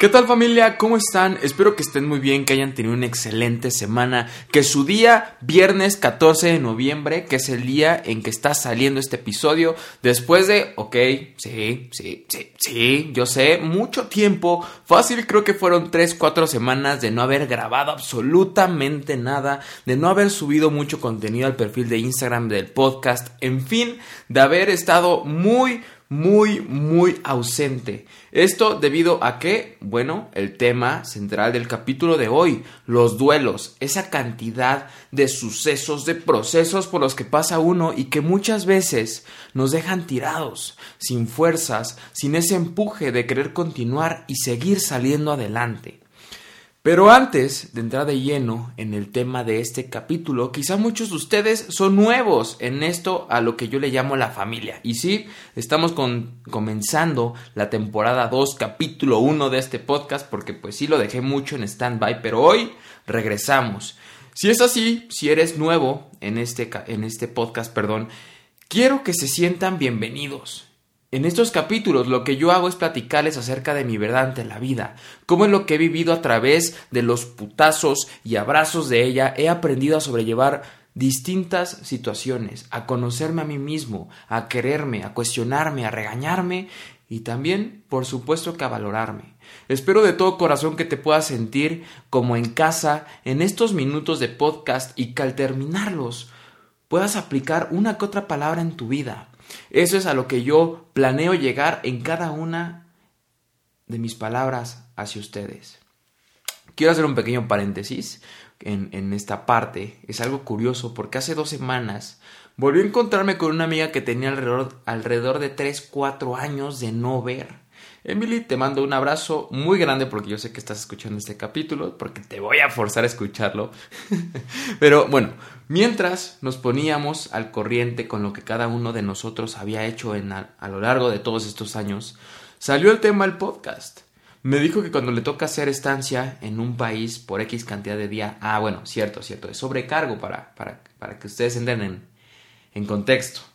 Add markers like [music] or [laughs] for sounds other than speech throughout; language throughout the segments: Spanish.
¿Qué tal familia? ¿Cómo están? Espero que estén muy bien, que hayan tenido una excelente semana, que su día viernes 14 de noviembre, que es el día en que está saliendo este episodio, después de, ok, sí, sí, sí, sí, yo sé, mucho tiempo, fácil creo que fueron 3, 4 semanas de no haber grabado absolutamente nada, de no haber subido mucho contenido al perfil de Instagram del podcast, en fin, de haber estado muy, muy, muy ausente. Esto debido a que, bueno, el tema central del capítulo de hoy, los duelos, esa cantidad de sucesos, de procesos por los que pasa uno y que muchas veces nos dejan tirados, sin fuerzas, sin ese empuje de querer continuar y seguir saliendo adelante. Pero antes de entrar de lleno en el tema de este capítulo, quizá muchos de ustedes son nuevos en esto a lo que yo le llamo la familia. Y sí, estamos comenzando la temporada 2, capítulo 1 de este podcast, porque pues sí lo dejé mucho en stand-by, pero hoy regresamos. Si es así, si eres nuevo en este, en este podcast, perdón, quiero que se sientan bienvenidos. En estos capítulos lo que yo hago es platicarles acerca de mi verdad ante la vida, cómo en lo que he vivido a través de los putazos y abrazos de ella he aprendido a sobrellevar distintas situaciones, a conocerme a mí mismo, a quererme, a cuestionarme, a regañarme y también, por supuesto, que a valorarme. Espero de todo corazón que te puedas sentir como en casa en estos minutos de podcast y que al terminarlos puedas aplicar una que otra palabra en tu vida eso es a lo que yo planeo llegar en cada una de mis palabras hacia ustedes. Quiero hacer un pequeño paréntesis en, esta parte. Es algo curioso porque hace dos semanas volví a encontrarme con una amiga que tenía alrededor, alrededor de 3, 4 años de no ver. Emily, te mando un abrazo muy grande porque yo sé que estás escuchando este capítulo, porque te voy a forzar a escucharlo. [laughs] Pero bueno, mientras nos poníamos al corriente con lo que cada uno de nosotros había hecho en a, lo largo de todos estos años, salió el tema del podcast. Me dijo que cuando le toca hacer estancia en un país por X cantidad de días, ah, bueno, cierto, cierto, es sobrecargo para, para, para que ustedes entren en, en contexto.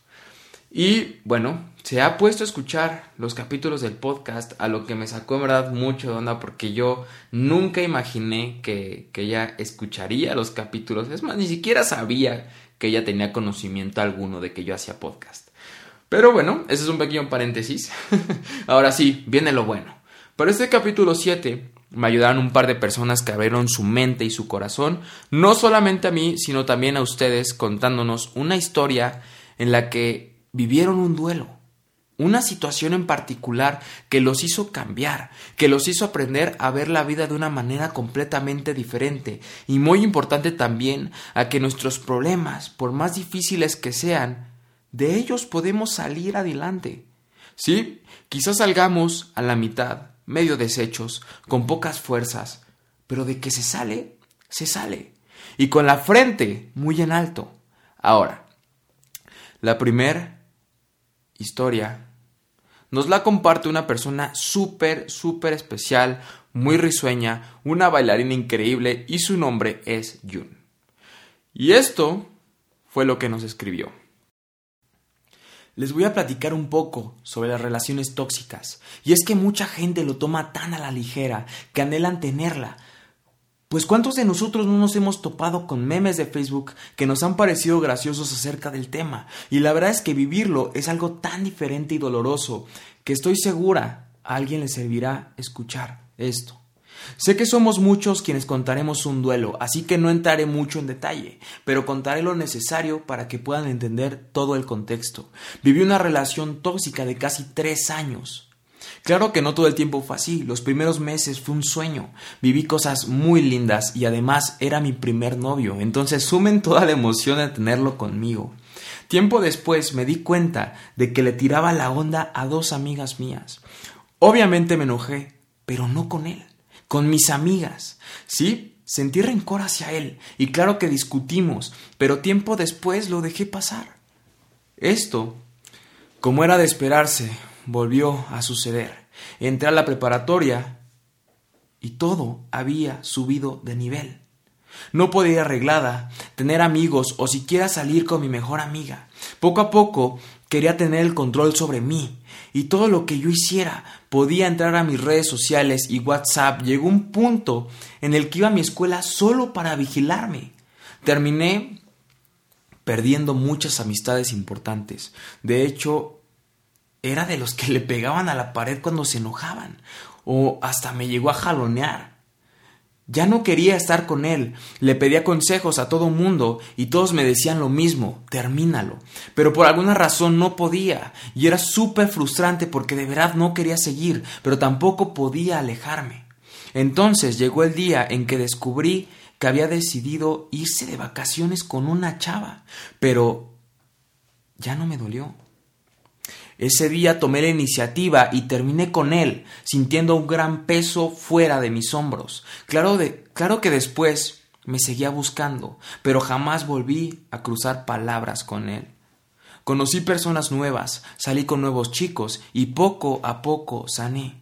Y bueno, se ha puesto a escuchar los capítulos del podcast, a lo que me sacó en verdad mucho de onda porque yo nunca imaginé que, que ella escucharía los capítulos. Es más, ni siquiera sabía que ella tenía conocimiento alguno de que yo hacía podcast. Pero bueno, ese es un pequeño paréntesis. [laughs] Ahora sí, viene lo bueno. Para este capítulo 7 me ayudaron un par de personas que abrieron su mente y su corazón, no solamente a mí, sino también a ustedes, contándonos una historia en la que vivieron un duelo, una situación en particular que los hizo cambiar, que los hizo aprender a ver la vida de una manera completamente diferente y muy importante también a que nuestros problemas, por más difíciles que sean, de ellos podemos salir adelante. Sí, quizás salgamos a la mitad, medio deshechos, con pocas fuerzas, pero de que se sale, se sale, y con la frente muy en alto. Ahora, la primera historia nos la comparte una persona súper, súper especial, muy risueña, una bailarina increíble y su nombre es Jun. Y esto fue lo que nos escribió. Les voy a platicar un poco sobre las relaciones tóxicas, y es que mucha gente lo toma tan a la ligera que anhelan tenerla, pues ¿cuántos de nosotros no nos hemos topado con memes de Facebook que nos han parecido graciosos acerca del tema? Y la verdad es que vivirlo es algo tan diferente y doloroso que estoy segura a alguien le servirá escuchar esto. Sé que somos muchos quienes contaremos un duelo, así que no entraré mucho en detalle, pero contaré lo necesario para que puedan entender todo el contexto. Viví una relación tóxica de casi tres años. Claro que no todo el tiempo fue así, los primeros meses fue un sueño, viví cosas muy lindas y además era mi primer novio, entonces sumen toda la emoción de tenerlo conmigo. Tiempo después me di cuenta de que le tiraba la onda a dos amigas mías. Obviamente me enojé, pero no con él, con mis amigas. Sí, sentí rencor hacia él y claro que discutimos, pero tiempo después lo dejé pasar. Esto, como era de esperarse, volvió a suceder. Entré a la preparatoria y todo había subido de nivel. No podía ir arreglada, tener amigos o siquiera salir con mi mejor amiga. Poco a poco quería tener el control sobre mí y todo lo que yo hiciera. Podía entrar a mis redes sociales y WhatsApp. Llegó un punto en el que iba a mi escuela solo para vigilarme. Terminé perdiendo muchas amistades importantes. De hecho, era de los que le pegaban a la pared cuando se enojaban o hasta me llegó a jalonear. Ya no quería estar con él, le pedía consejos a todo mundo y todos me decían lo mismo, termínalo. Pero por alguna razón no podía y era súper frustrante porque de verdad no quería seguir, pero tampoco podía alejarme. Entonces llegó el día en que descubrí que había decidido irse de vacaciones con una chava, pero ya no me dolió. Ese día tomé la iniciativa y terminé con él, sintiendo un gran peso fuera de mis hombros. Claro, de, claro que después me seguía buscando, pero jamás volví a cruzar palabras con él. Conocí personas nuevas, salí con nuevos chicos y poco a poco sané.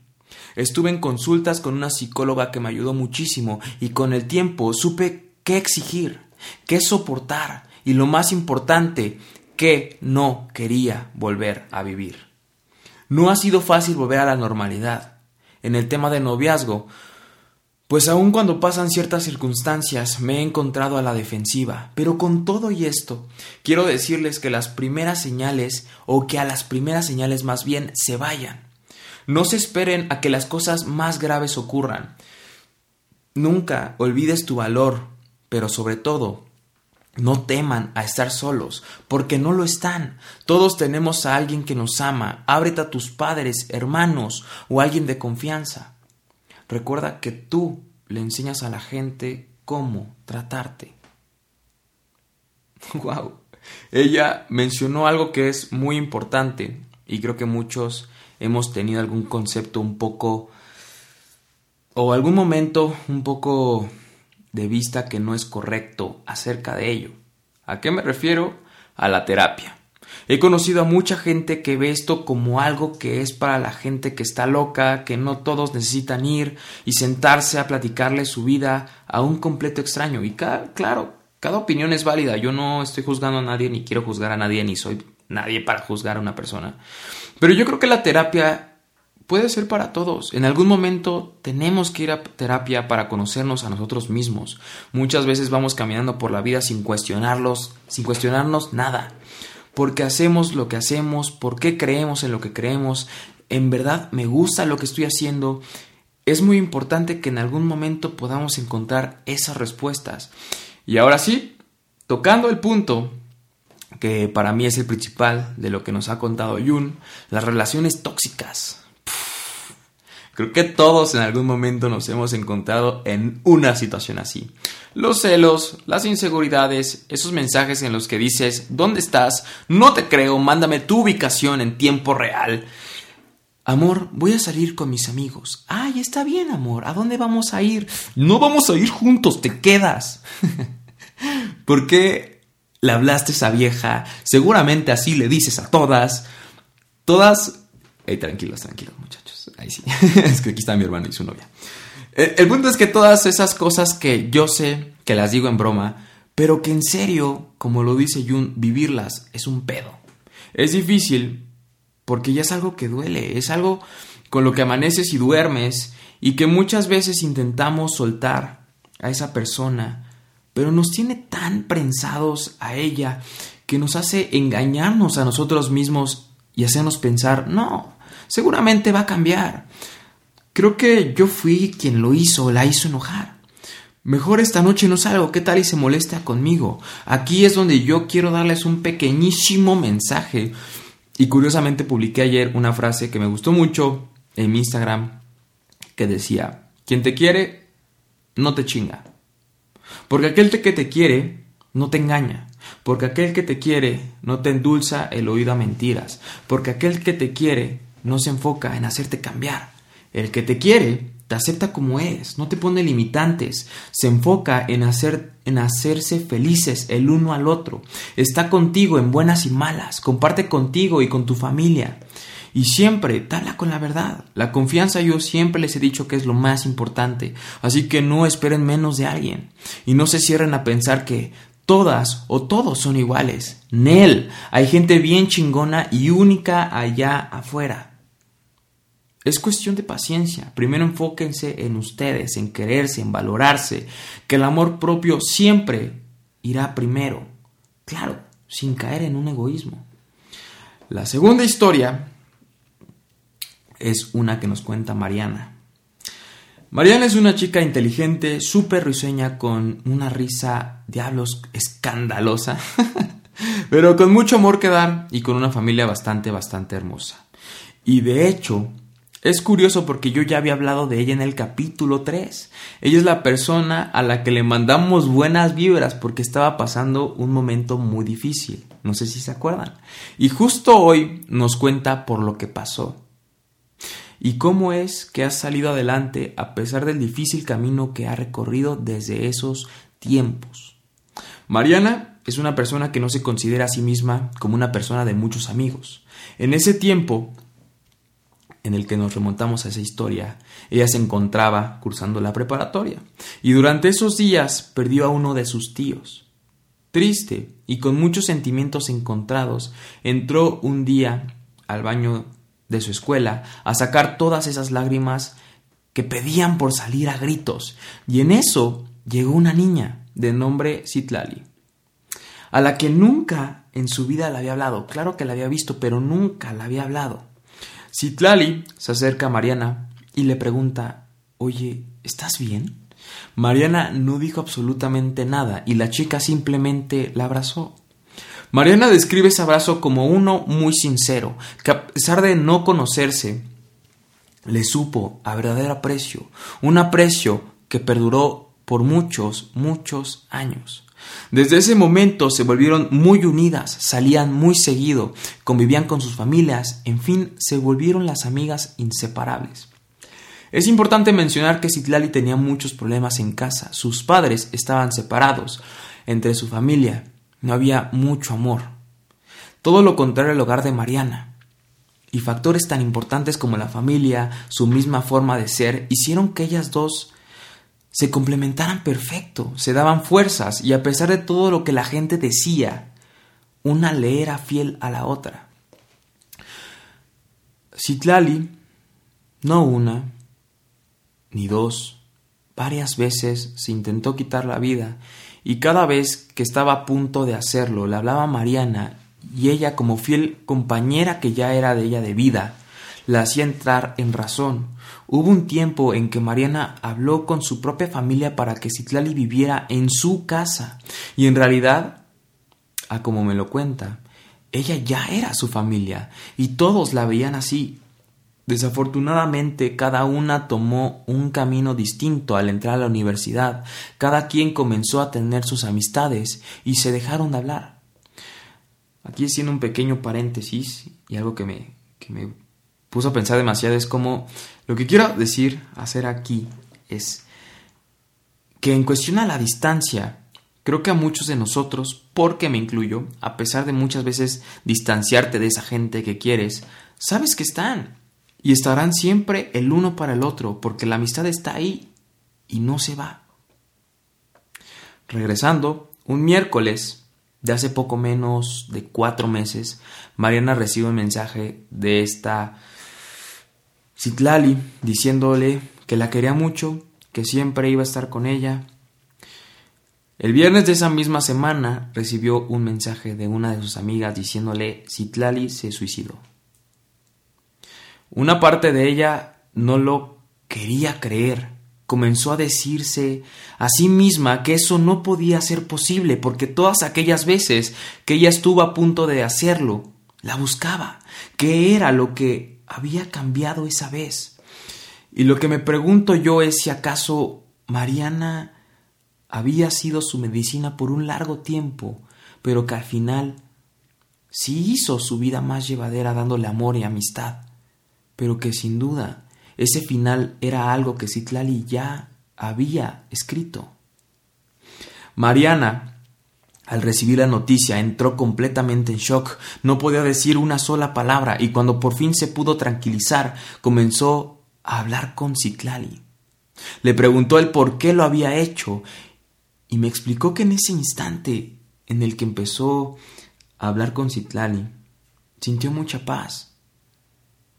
Estuve en consultas con una psicóloga que me ayudó muchísimo y con el tiempo supe qué exigir, qué soportar y lo más importante, que no quería volver a vivir. No ha sido fácil volver a la normalidad. En el tema de noviazgo, pues aun cuando pasan ciertas circunstancias me he encontrado a la defensiva, pero con todo y esto, quiero decirles que las primeras señales, o que a las primeras señales más bien, se vayan. No se esperen a que las cosas más graves ocurran. Nunca olvides tu valor, pero sobre todo, no teman a estar solos, porque no lo están. Todos tenemos a alguien que nos ama. Ábrete a tus padres, hermanos o alguien de confianza. Recuerda que tú le enseñas a la gente cómo tratarte. [laughs] Wow. Ella mencionó algo que es muy importante y creo que muchos hemos tenido algún concepto un poco o algún momento un poco de vista que no es correcto acerca de ello. ¿A qué me refiero? A la terapia. He conocido a mucha gente que ve esto como algo que es para la gente que está loca, que no todos necesitan ir y sentarse a platicarle su vida a un completo extraño. Y claro, cada opinión es válida. Yo no estoy juzgando a nadie, ni quiero juzgar a nadie, ni soy nadie para juzgar a una persona. Pero yo creo que la terapia puede ser para todos. En algún momento tenemos que ir a terapia para conocernos a nosotros mismos. Muchas veces vamos caminando por la vida sin cuestionarlos, sin cuestionarnos nada. Porque hacemos lo que hacemos, por qué creemos en lo que creemos, en verdad me gusta lo que estoy haciendo. Es muy importante que en algún momento podamos encontrar esas respuestas. Y ahora sí, tocando el punto que para mí es el principal de lo que nos ha contado Yun, las relaciones tóxicas. Creo que todos en algún momento nos hemos encontrado en una situación así. Los celos, las inseguridades, esos mensajes en los que dices, ¿dónde estás? No te creo, mándame tu ubicación en tiempo real. Amor, voy a salir con mis amigos. Ay, está bien, amor. ¿A dónde vamos a ir? No vamos a ir juntos, te quedas. [laughs] ¿Por qué le hablaste esa vieja? Seguramente así le dices a todas. Todas... Hey, tranquilos, tranquilos, muchachos ahí sí. [laughs] es que aquí está mi hermano y su novia. El, el punto es que todas esas cosas que yo sé que las digo en broma, pero que en serio, como lo dice Jun, vivirlas es un pedo. Es difícil porque ya es algo que duele, es algo con lo que amaneces y duermes y que muchas veces intentamos soltar a esa persona, pero nos tiene tan prensados a ella que nos hace engañarnos a nosotros mismos y hacernos pensar, no, seguramente va a cambiar. Creo que yo fui quien lo hizo, la hizo enojar. Mejor esta noche no salgo, ¿qué tal y se molesta conmigo? Aquí es donde yo quiero darles un pequeñísimo mensaje. Y curiosamente publiqué ayer una frase que me gustó mucho en mi Instagram que decía, quien te quiere, no te chinga. Porque aquel que te quiere, no te engaña. Porque aquel que te quiere, no te endulza el oído a mentiras. Porque aquel que te quiere, no se enfoca en hacerte cambiar. El que te quiere te acepta como es, no te pone limitantes, se enfoca en, hacer, en hacerse felices el uno al otro, está contigo en buenas y malas, comparte contigo y con tu familia. Y siempre, habla con la verdad. La confianza yo siempre les he dicho que es lo más importante. Así que no esperen menos de alguien. Y no se cierren a pensar que todas o todos son iguales. Nel, hay gente bien chingona y única allá afuera. Es cuestión de paciencia. Primero enfóquense en ustedes, en quererse, en valorarse, que el amor propio siempre irá primero. Claro, sin caer en un egoísmo. La segunda historia es una que nos cuenta Mariana. Mariana es una chica inteligente, súper risueña, con una risa, diablos, escandalosa, [laughs] pero con mucho amor que dar y con una familia bastante, bastante hermosa. Y de hecho, es curioso porque yo ya había hablado de ella en el capítulo 3. Ella es la persona a la que le mandamos buenas vibras porque estaba pasando un momento muy difícil. No sé si se acuerdan. Y justo hoy nos cuenta por lo que pasó. Y cómo es que ha salido adelante a pesar del difícil camino que ha recorrido desde esos tiempos. Mariana es una persona que no se considera a sí misma como una persona de muchos amigos. En ese tiempo en el que nos remontamos a esa historia, ella se encontraba cursando la preparatoria y durante esos días perdió a uno de sus tíos. Triste y con muchos sentimientos encontrados, entró un día al baño de su escuela a sacar todas esas lágrimas que pedían por salir a gritos, y en eso llegó una niña de nombre Citlali, a la que nunca en su vida le había hablado, claro que la había visto, pero nunca la había hablado. Citlali se acerca a Mariana y le pregunta Oye, ¿estás bien? Mariana no dijo absolutamente nada y la chica simplemente la abrazó. Mariana describe ese abrazo como uno muy sincero, que a pesar de no conocerse, le supo a verdadero aprecio, un aprecio que perduró por muchos, muchos años. Desde ese momento se volvieron muy unidas, salían muy seguido, convivían con sus familias, en fin, se volvieron las amigas inseparables. Es importante mencionar que Citlali tenía muchos problemas en casa, sus padres estaban separados, entre su familia no había mucho amor. Todo lo contrario al hogar de Mariana. Y factores tan importantes como la familia, su misma forma de ser, hicieron que ellas dos se complementaran perfecto, se daban fuerzas y a pesar de todo lo que la gente decía, una le era fiel a la otra. Citlali, no una, ni dos, varias veces se intentó quitar la vida y cada vez que estaba a punto de hacerlo le hablaba Mariana y ella como fiel compañera que ya era de ella de vida, la hacía entrar en razón. Hubo un tiempo en que Mariana habló con su propia familia para que Citlali viviera en su casa. Y en realidad, a como me lo cuenta, ella ya era su familia y todos la veían así. Desafortunadamente, cada una tomó un camino distinto al entrar a la universidad. Cada quien comenzó a tener sus amistades y se dejaron de hablar. Aquí haciendo un pequeño paréntesis y algo que me, que me puso a pensar demasiado es como lo que quiero decir, hacer aquí es que en cuestión a la distancia, creo que a muchos de nosotros, porque me incluyo, a pesar de muchas veces distanciarte de esa gente que quieres, sabes que están y estarán siempre el uno para el otro, porque la amistad está ahí y no se va. Regresando, un miércoles de hace poco menos de cuatro meses, Mariana recibe un mensaje de esta Citlali diciéndole que la quería mucho, que siempre iba a estar con ella. El viernes de esa misma semana recibió un mensaje de una de sus amigas diciéndole Citlali se suicidó. Una parte de ella no lo quería creer. Comenzó a decirse a sí misma que eso no podía ser posible porque todas aquellas veces que ella estuvo a punto de hacerlo, la buscaba. ¿Qué era lo que había cambiado esa vez. Y lo que me pregunto yo es si acaso Mariana había sido su medicina por un largo tiempo, pero que al final sí hizo su vida más llevadera dándole amor y amistad, pero que sin duda ese final era algo que Citlali ya había escrito. Mariana Al recibir la noticia entró completamente en shock, no podía decir una sola palabra y cuando por fin se pudo tranquilizar comenzó a hablar con Citlali. Le preguntó el por qué lo había hecho y me explicó que en ese instante en el que empezó a hablar con Citlali sintió mucha paz,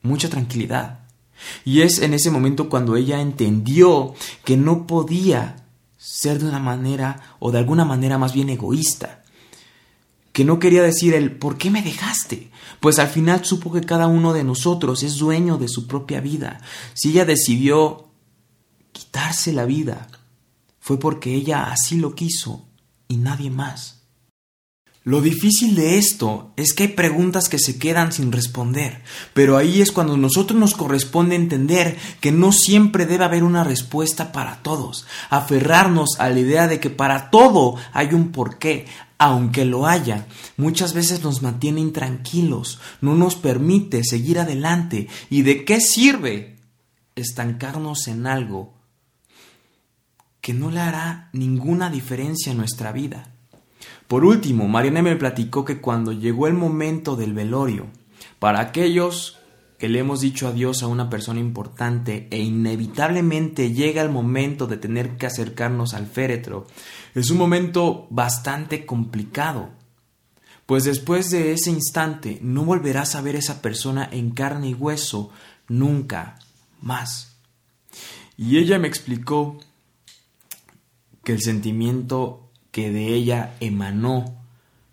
mucha tranquilidad. Y es en ese momento cuando ella entendió que no podía ser de una manera o de alguna manera más bien egoísta. Que no quería decir el ¿por qué me dejaste? Pues al final supo que cada uno de nosotros es dueño de su propia vida. Si ella decidió quitarse la vida, fue porque ella así lo quiso y nadie más. Lo difícil de esto es que hay preguntas que se quedan sin responder, pero ahí es cuando a nosotros nos corresponde entender que no siempre debe haber una respuesta para todos, aferrarnos a la idea de que para todo hay un porqué, aunque lo haya, muchas veces nos mantiene intranquilos, no nos permite seguir adelante. ¿Y de qué sirve estancarnos en algo que no le hará ninguna diferencia en nuestra vida? Por último, Mariana me platicó que cuando llegó el momento del velorio, para aquellos que le hemos dicho adiós a una persona importante e inevitablemente llega el momento de tener que acercarnos al féretro, es un momento bastante complicado, pues después de ese instante no volverás a ver a esa persona en carne y hueso nunca más. Y ella me explicó que el sentimiento que de ella emanó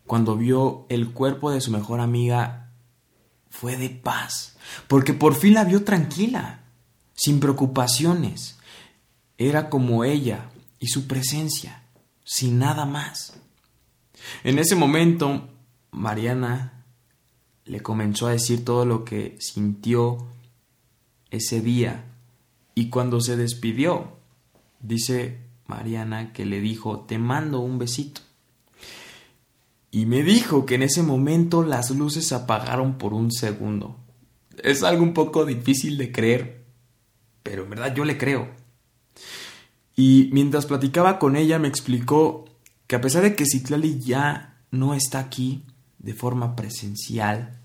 cuando vio el cuerpo de su mejor amiga fue de paz, porque por fin la vio tranquila, sin preocupaciones. Era como ella y su presencia, sin nada más. En ese momento, Mariana le comenzó a decir todo lo que sintió ese día y cuando se despidió, dice Mariana que le dijo, te mando un besito. Y me dijo que en ese momento las luces se apagaron por un segundo. Es algo un poco difícil de creer, pero en verdad yo le creo. Y mientras platicaba con ella me explicó que a pesar de que Citlali ya no está aquí de forma presencial,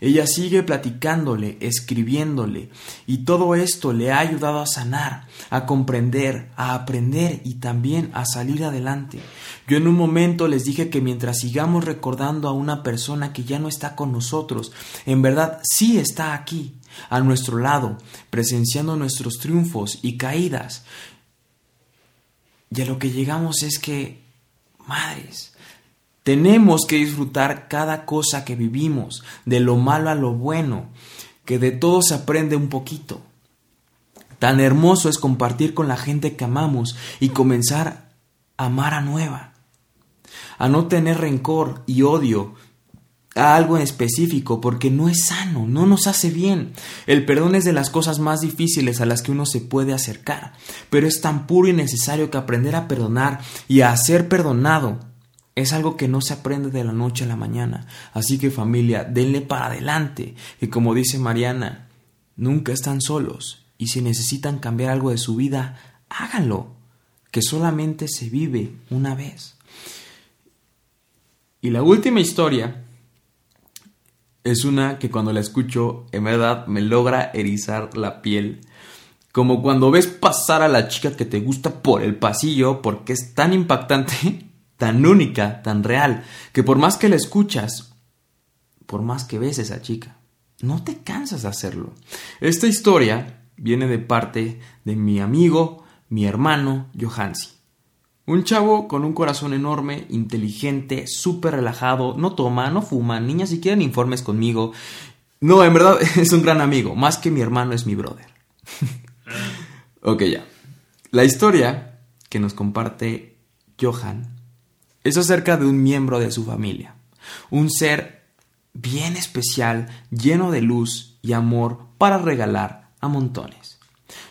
ella sigue platicándole, escribiéndole, y todo esto le ha ayudado a sanar, a comprender, a aprender y también a salir adelante. Yo en un momento les dije que mientras sigamos recordando a una persona que ya no está con nosotros, en verdad sí está aquí, a nuestro lado, presenciando nuestros triunfos y caídas. Y a lo que llegamos es que, madres, tenemos que disfrutar cada cosa que vivimos, de lo malo a lo bueno, que de todo se aprende un poquito. Tan hermoso es compartir con la gente que amamos y comenzar a amar a nueva, a no tener rencor y odio a algo en específico porque no es sano, no nos hace bien. El perdón es de las cosas más difíciles a las que uno se puede acercar, pero es tan puro y necesario que aprender a perdonar y a ser perdonado es algo que no se aprende de la noche a la mañana. Así que familia, denle para adelante. Y como dice Mariana, nunca están solos. Y si necesitan cambiar algo de su vida, háganlo. Que solamente se vive una vez. Y la última historia es una que cuando la escucho, en verdad me logra erizar la piel. Como cuando ves pasar a la chica que te gusta por el pasillo porque es tan impactante [laughs] tan única, tan real, que por más que la escuchas, por más que ves a esa chica, no te cansas de hacerlo. Esta historia viene de parte de mi amigo, mi hermano Johansi. Un chavo con un corazón enorme, inteligente, súper relajado, no toma, no fuma, niñas si quieren informes conmigo. No, en verdad [laughs] es un gran amigo, más que mi hermano es mi brother. [laughs] ok, ya. La historia que nos comparte Johan es acerca de un miembro de su familia, un ser bien especial, lleno de luz y amor para regalar a montones.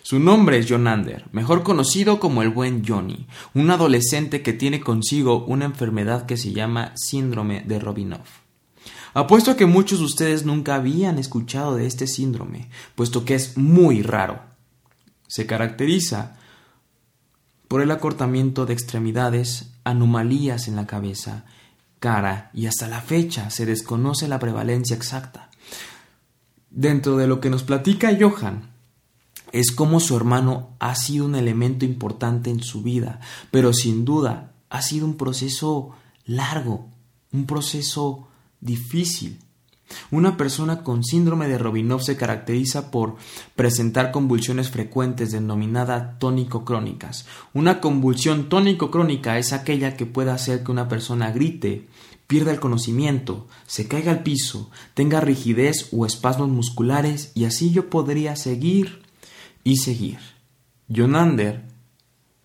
Su nombre es Jonander, mejor conocido como el buen Johnny, un adolescente que tiene consigo una enfermedad que se llama síndrome de Robinov. Apuesto a que muchos de ustedes nunca habían escuchado de este síndrome, puesto que es muy raro. Se caracteriza por el acortamiento de extremidades, anomalías en la cabeza cara y hasta la fecha se desconoce la prevalencia exacta. Dentro de lo que nos platica Johan, es como su hermano ha sido un elemento importante en su vida, pero sin duda ha sido un proceso largo, un proceso difícil. Una persona con síndrome de Robinov se caracteriza por presentar convulsiones frecuentes denominadas tónico-crónicas. Una convulsión tónico-crónica es aquella que puede hacer que una persona grite, pierda el conocimiento, se caiga al piso, tenga rigidez o espasmos musculares y así yo podría seguir y seguir. Jonander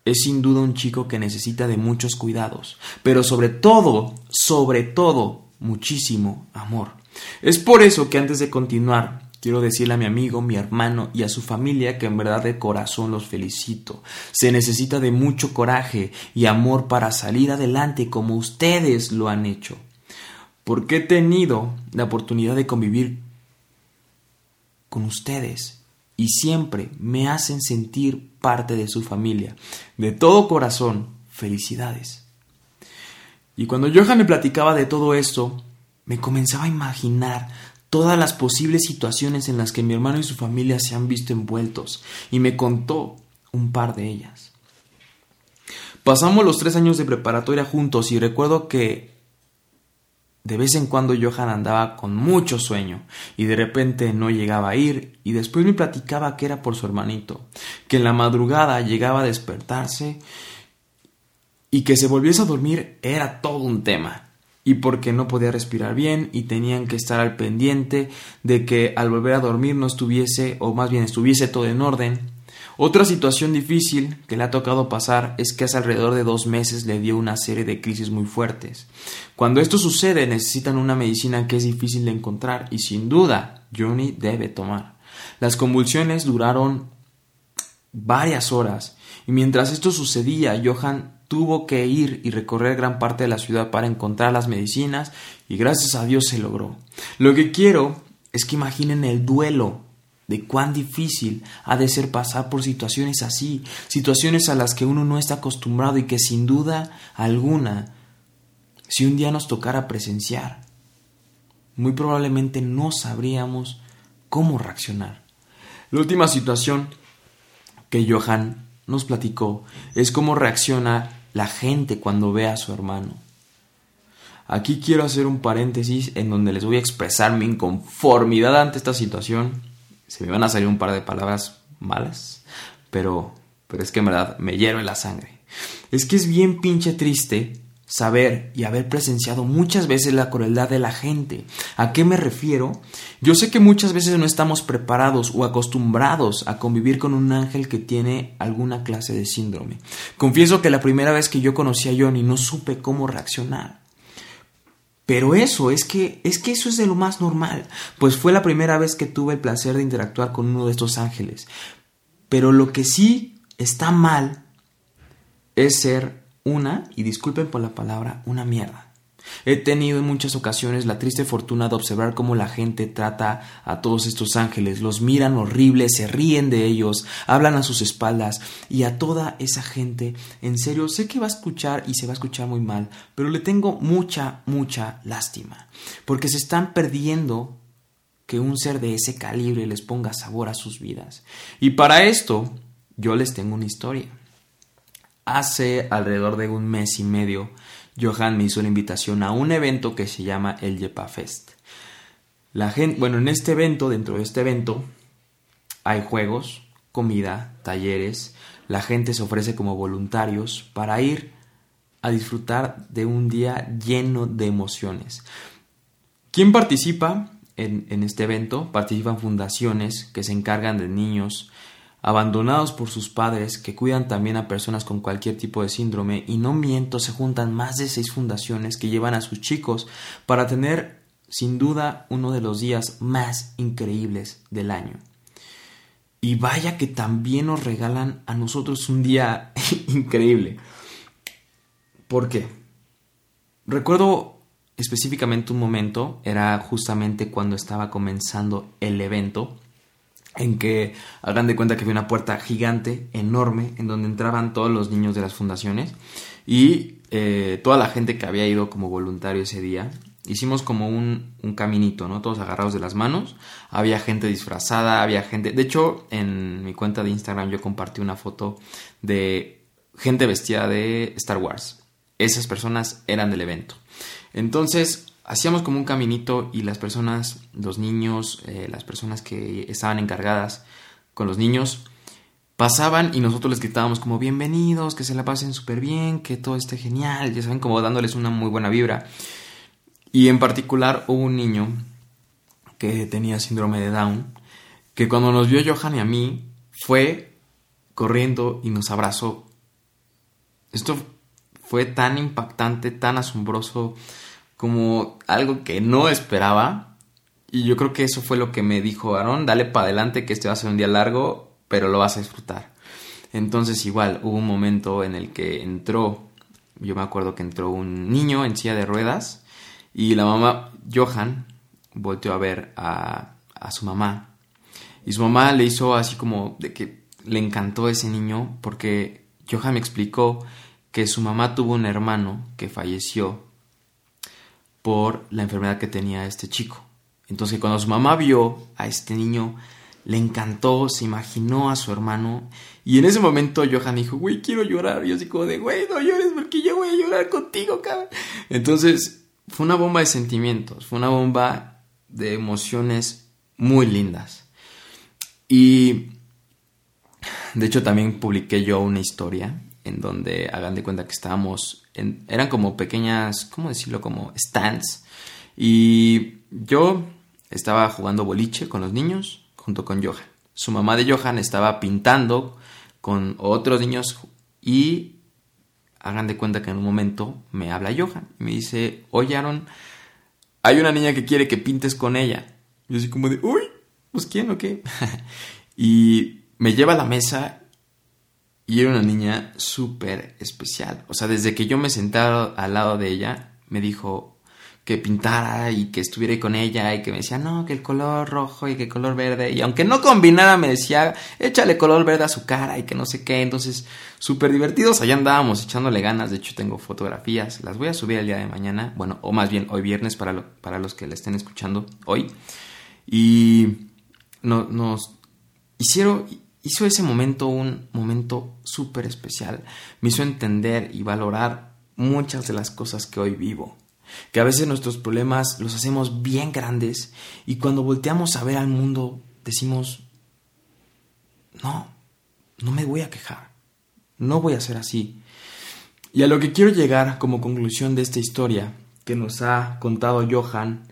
es sin duda un chico que necesita de muchos cuidados, pero sobre todo, sobre todo, muchísimo amor. Es por eso que antes de continuar, quiero decirle a mi amigo, mi hermano y a su familia que en verdad de corazón los felicito. Se necesita de mucho coraje y amor para salir adelante como ustedes lo han hecho. Porque he tenido la oportunidad de convivir con ustedes y siempre me hacen sentir parte de su familia. De todo corazón, felicidades. Y cuando Johan me platicaba de todo esto, me comenzaba a imaginar todas las posibles situaciones en las que mi hermano y su familia se han visto envueltos, y me contó un par de ellas. Pasamos los tres años de preparatoria juntos y recuerdo que de vez en cuando Johan andaba con mucho sueño y de repente no llegaba a ir y después me platicaba que era por su hermanito, que en la madrugada llegaba a despertarse y que se volviese a dormir era todo un tema y porque no podía respirar bien y tenían que estar al pendiente de que al volver a dormir no estuviese o más bien estuviese todo en orden otra situación difícil que le ha tocado pasar es que hace alrededor de dos meses le dio una serie de crisis muy fuertes. Cuando esto sucede necesitan una medicina que es difícil de encontrar y sin duda Johnny debe tomar. Las convulsiones duraron varias horas y mientras esto sucedía Johan tuvo que ir y recorrer gran parte de la ciudad para encontrar las medicinas y gracias a Dios se logró. Lo que quiero es que imaginen el duelo de cuán difícil ha de ser pasar por situaciones así, situaciones a las que uno no está acostumbrado y que sin duda alguna, si un día nos tocara presenciar, muy probablemente no sabríamos cómo reaccionar. La última situación que Johan nos platicó es cómo reacciona la gente cuando ve a su hermano. Aquí quiero hacer un paréntesis en donde les voy a expresar mi inconformidad ante esta situación se me van a salir un par de palabras malas, pero, pero es que en verdad me hierve la sangre. Es que es bien pinche triste saber y haber presenciado muchas veces la crueldad de la gente. ¿A qué me refiero? Yo sé que muchas veces no estamos preparados o acostumbrados a convivir con un ángel que tiene alguna clase de síndrome. Confieso que la primera vez que yo conocí a Johnny no supe cómo reaccionar. Pero eso, es que, es que eso es de lo más normal, pues fue la primera vez que tuve el placer de interactuar con uno de estos ángeles. Pero lo que sí está mal es ser una, y disculpen por la palabra, una mierda. He tenido en muchas ocasiones la triste fortuna de observar cómo la gente trata a todos estos ángeles, los miran horribles, se ríen de ellos, hablan a sus espaldas y a toda esa gente, en serio, sé que va a escuchar y se va a escuchar muy mal, pero le tengo mucha, mucha lástima, porque se están perdiendo que un ser de ese calibre les ponga sabor a sus vidas. Y para esto, yo les tengo una historia. Hace alrededor de un mes y medio, Johan me hizo la invitación a un evento que se llama el Yepa Fest. La gente, bueno, en este evento, dentro de este evento, hay juegos, comida, talleres. La gente se ofrece como voluntarios para ir a disfrutar de un día lleno de emociones. ¿Quién participa en, en este evento? Participan fundaciones que se encargan de niños abandonados por sus padres que cuidan también a personas con cualquier tipo de síndrome y no miento, se juntan más de seis fundaciones que llevan a sus chicos para tener sin duda uno de los días más increíbles del año. Y vaya que también nos regalan a nosotros un día [laughs] increíble. ¿Por qué? Recuerdo específicamente un momento, era justamente cuando estaba comenzando el evento en que hagan de cuenta que había una puerta gigante, enorme, en donde entraban todos los niños de las fundaciones y eh, toda la gente que había ido como voluntario ese día. Hicimos como un, un, caminito, ¿no? Todos agarrados de las manos. Había gente disfrazada, había gente... De hecho, en mi cuenta de Instagram yo compartí una foto de gente vestida de Star Wars. Esas personas eran del evento. Entonces, hacíamos como un caminito y las personas, los niños, eh, las personas que estaban encargadas con los niños, pasaban y nosotros les gritábamos como bienvenidos, que se la pasen súper bien, que todo esté genial, ya saben, como dándoles una muy buena vibra. Y en particular hubo un niño que tenía síndrome de Down, que cuando nos vio Johan y a mí, fue corriendo y nos abrazó. Esto fue tan impactante, tan asombroso, como algo que no esperaba. Y yo creo que eso fue lo que me dijo Aaron, dale para adelante que este va a ser un día largo, pero lo vas a disfrutar. Entonces igual hubo un momento en el que entró, yo me acuerdo que entró un niño en silla de ruedas y la mamá, Johan, volteó a ver a, a su mamá. Y su mamá le hizo así como de que le encantó ese niño porque Johan me explicó que su mamá tuvo un hermano que falleció por la enfermedad que tenía este chico. Entonces cuando su mamá vio a este niño, le encantó, se imaginó a su hermano y en ese momento Johan dijo, güey, quiero llorar. Y yo así como de, güey, no llores porque yo voy a llorar contigo, cabrón. Entonces fue una bomba de sentimientos, fue una bomba de emociones muy lindas. Y de hecho también publiqué yo una historia en donde hagan de cuenta que estábamos, en, eran como pequeñas, ¿cómo decirlo? Como stands. Y yo estaba jugando boliche con los niños junto con Johan. Su mamá de Johan estaba pintando con otros niños y hagan de cuenta que en un momento me habla Johan y me dice, oye Aaron, hay una niña que quiere que pintes con ella. Yo así como de, uy, pues quién o qué. [laughs] y me lleva a la mesa y era una niña súper especial. O sea, desde que yo me sentaba al lado de ella, me dijo que pintara y que estuviera con ella y que me decía, no, que el color rojo y que el color verde. Y aunque no combinara, me decía, échale color verde a su cara y que no sé qué. Entonces, súper divertidos. Allá andábamos echándole ganas. De hecho, tengo fotografías. Las voy a subir el día de mañana. Bueno, o más bien hoy viernes para, para los que la estén escuchando hoy. Y no, nos hicieron hizo ese momento un momento súper especial. Me hizo entender y valorar muchas de las cosas que hoy vivo. Que a veces nuestros problemas los hacemos bien grandes y cuando volteamos a ver al mundo decimos, no, no me voy a quejar, no voy a ser así. Y a lo que quiero llegar como conclusión de esta historia que nos ha contado Johan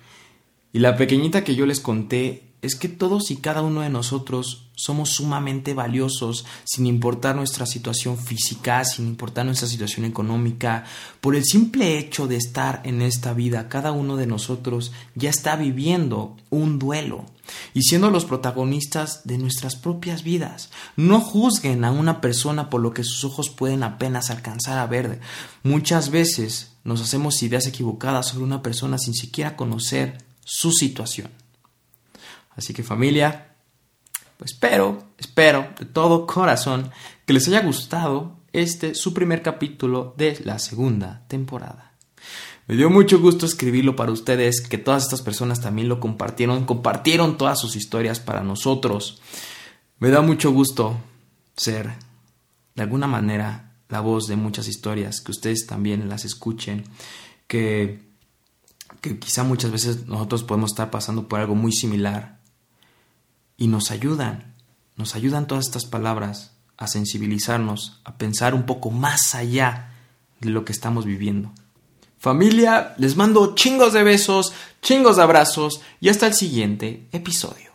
y la pequeñita que yo les conté es que todos y cada uno de nosotros somos sumamente valiosos sin importar nuestra situación física, sin importar nuestra situación económica. Por el simple hecho de estar en esta vida, cada uno de nosotros ya está viviendo un duelo y siendo los protagonistas de nuestras propias vidas. No juzguen a una persona por lo que sus ojos pueden apenas alcanzar a ver. Muchas veces nos hacemos ideas equivocadas sobre una persona sin siquiera conocer su situación. Así que familia, pues espero, espero de todo corazón que les haya gustado este su primer capítulo de la segunda temporada. Me dio mucho gusto escribirlo para ustedes, que todas estas personas también lo compartieron, compartieron todas sus historias para nosotros. Me da mucho gusto ser, de alguna manera, la voz de muchas historias, que ustedes también las escuchen, que, que quizá muchas veces nosotros podemos estar pasando por algo muy similar y nos ayudan, nos ayudan todas estas palabras a sensibilizarnos, a pensar un poco más allá de lo que estamos viviendo. Familia, les mando chingos de besos, chingos de abrazos y hasta el siguiente episodio.